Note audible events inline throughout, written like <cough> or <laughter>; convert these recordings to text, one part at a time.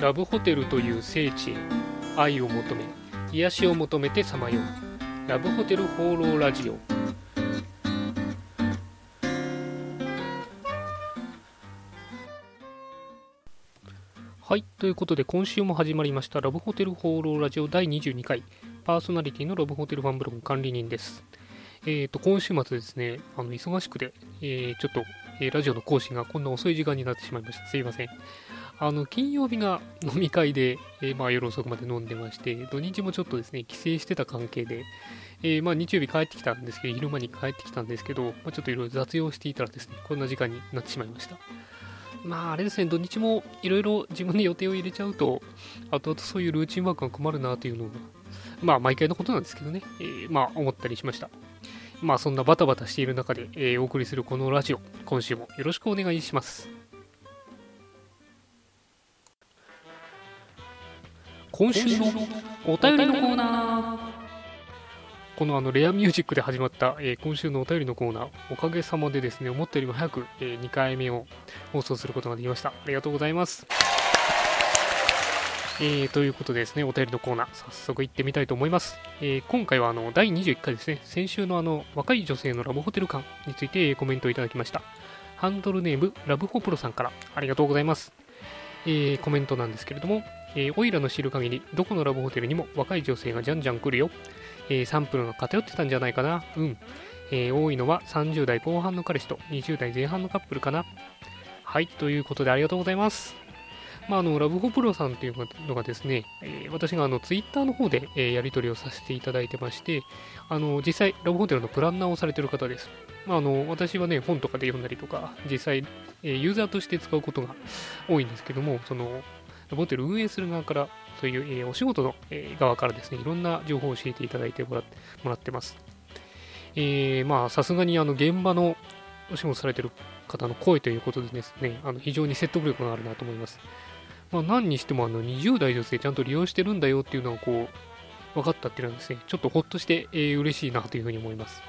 ラブホテルという聖地へ愛を求め癒しを求めてさまよう。ラブホテル放浪ラジオ。はいということで今週も始まりましたラブホテル放浪ラジオ第22回。パーソナリティのラブホテルファンブログ管理人です。えっ、ー、と今週末ですねあの忙しくて、えー、ちょっと、えー、ラジオの更新がこんな遅い時間になってしまいましたすいません。あの金曜日が飲み会で、えー、まあ、夜遅くまで飲んでまして、土日もちょっとですね、帰省してた関係で、えー、まあ、日曜日帰ってきたんですけど、昼間に帰ってきたんですけど、まあ、ちょっといろいろ雑用していたらですね、こんな時間になってしまいました。まあ、あれですね、土日もいろいろ自分で予定を入れちゃうと、後々そういうルーチンワークが困るなというのが、まあ、毎回のことなんですけどね、えー、まあ、思ったりしました。まあ、そんなバタバタしている中で、えー、お送りするこのラジオ、今週もよろしくお願いします。今週のお便りのコーナーこのあのレアミュージックで始まった、えー、今週のお便りのコーナーおかげさまでですね思ったよりも早く、えー、2回目を放送することができましたありがとうございますえー、ということでですね、お便りのコーナー、早速行ってみたいと思います。えー、今回はあの第21回ですね、先週のあの若い女性のラブホテル感についてコメントをいただきました。ハンドルネーム、ラブホプロさんからありがとうございます。えー、コメントなんですけれども、えー、オイラの知る限り、どこのラブホテルにも若い女性がじゃんじゃん来るよ。えー、サンプルが偏ってたんじゃないかな。うん。えー、多いのは30代後半の彼氏と20代前半のカップルかな。はい、ということでありがとうございます。まあ、あのラブホプロさんっていうのがですね、えー、私があのツイッターの方で、えー、やり取りをさせていただいてまして、あの実際、ラブホテルのプランナーをされている方です。まあ、あの私はね、本とかで読んだりとか、実際、えー、ユーザーとして使うことが多いんですけども、そのラブホテル運営する側から、そういう、えー、お仕事の、えー、側からですね、いろんな情報を教えていただいてもらってもらってます。えー、まあ、さすがにあの現場のお仕事されてる方の声ということでですね、あの非常に説得力があるなと思います。まあ、何にしてもあの20代女性ちゃんと利用してるんだよっていうのがこう分かったっていうのはですね、ちょっとほっとして、えー、嬉しいなというふうに思います。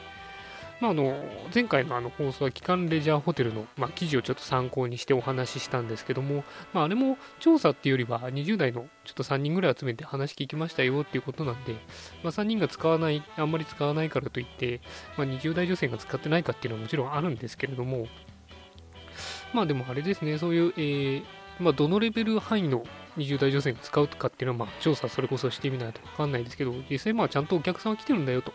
まあ、あの前回のあの放送は機関レジャーホテルの、まあ、記事をちょっと参考にしてお話ししたんですけども、まあ、あれも調査っていうよりは20代のちょっと3人ぐらい集めて話聞きましたよっていうことなんで、まあ、3人が使わない、あんまり使わないからといって、まあ、20代女性が使ってないかっていうのはもちろんあるんですけれども、まあでもあれですね、そういう、えー、まあ、どのレベル範囲の20代女性が使うかっていうのは、まあ、調査それこそしてみないとわかんないですけど、実際まあちゃんとお客さんが来てるんだよと。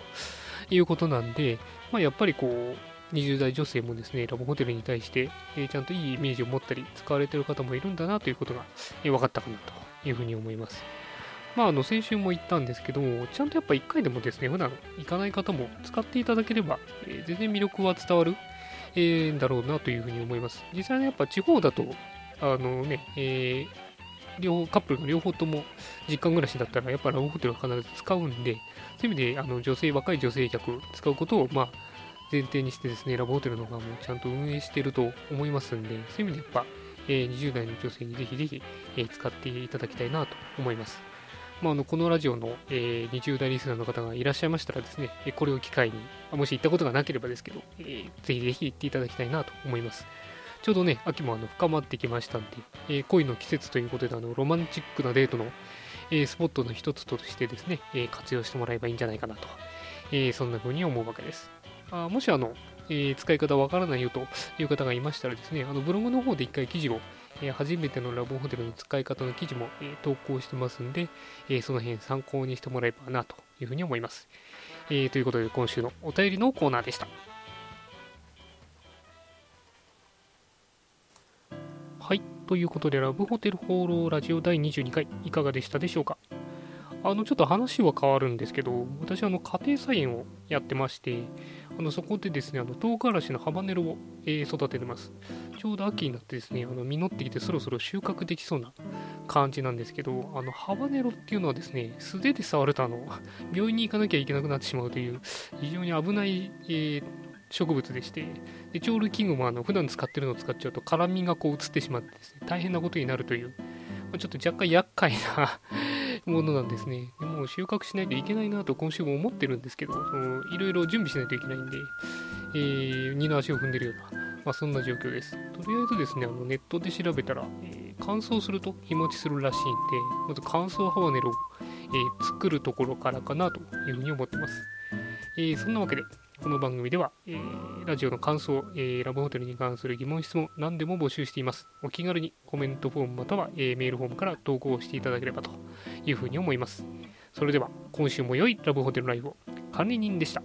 いうことなんで、まあ、やっぱりこう、20代女性もですね、ラブホテルに対して、えー、ちゃんといいイメージを持ったり、使われてる方もいるんだなということが、えー、分かったかなというふうに思います。まあ、あの、先週も言ったんですけども、ちゃんとやっぱ1回でもですね、普段行かない方も使っていただければ、えー、全然魅力は伝わる、えー、だろうなというふうに思います。実際にやっぱ地方だと、あのね、えー、両カップルの両方とも実家暮らしだったら、やっぱラブホテルは必ず使うんで、そういう意味で、あの女性、若い女性客使うことを、まあ、前提にしてですね、ラブホテルの方もちゃんと運営していると思いますんで、そういう意味でやっぱ、えー、20代の女性にぜひぜひ、えー、使っていただきたいなと思います。まあ、あのこのラジオの、えー、20代リスナーの方がいらっしゃいましたらですね、これを機会に、もし行ったことがなければですけど、えー、ぜひぜひ行っていただきたいなと思います。ちょうどね、秋もあの深まってきましたんで、えー、恋の季節ということで、あのロマンチックなデートの、えー、スポットの一つとしてですね、えー、活用してもらえばいいんじゃないかなと、えそんな風に思うわけです。あもしあの、え使い方わからないよという方がいましたらですね、あのブログの方で一回記事を、え初めてのラブホテルの使い方の記事も、え投稿してますんで、えその辺参考にしてもらえばなというふうに思います。えということで今週のお便りのコーナーでした。はい。ということで、ラブホテル放浪ラジオ第22回、いかがでしたでしょうか？あの、ちょっと話は変わるんですけど、私、あの、家庭菜園をやってまして、あの、そこでですね、あの、唐辛子のハバネロを、えー、育ててます。ちょうど秋になってですね、あの、実ってきてそろそろ収穫できそうな感じなんですけど、あの、ハバネロっていうのはですね、素手で触ると、あの、病院に行かなきゃいけなくなってしまうという、非常に危ない、えー植物でして、で調理器具もあの普段使ってるのを使っちゃうと辛みがこう移ってしまってですね、大変なことになるという、まちょっと若干厄介な <laughs> ものなんですね。でもう収穫しないといけないなと今週も思ってるんですけど、そのいろいろ準備しないといけないんで、えー、二の足を踏んでるような、まあ、そんな状況です。とりあえずですね、あのネットで調べたら、えー乾燥すると日持ちするらしいんで、まず乾燥ハバネロを、えー、作るところからかなというふうに思ってます。えー、そんなわけで、この番組では、えー、ラジオの感想、えー、ラブホテルに関する疑問、質問、何でも募集しています。お気軽にコメントフォームまたは、えー、メールフォームから投稿していただければというふうに思います。それでは、今週も良いラブホテルライブを管理人でした。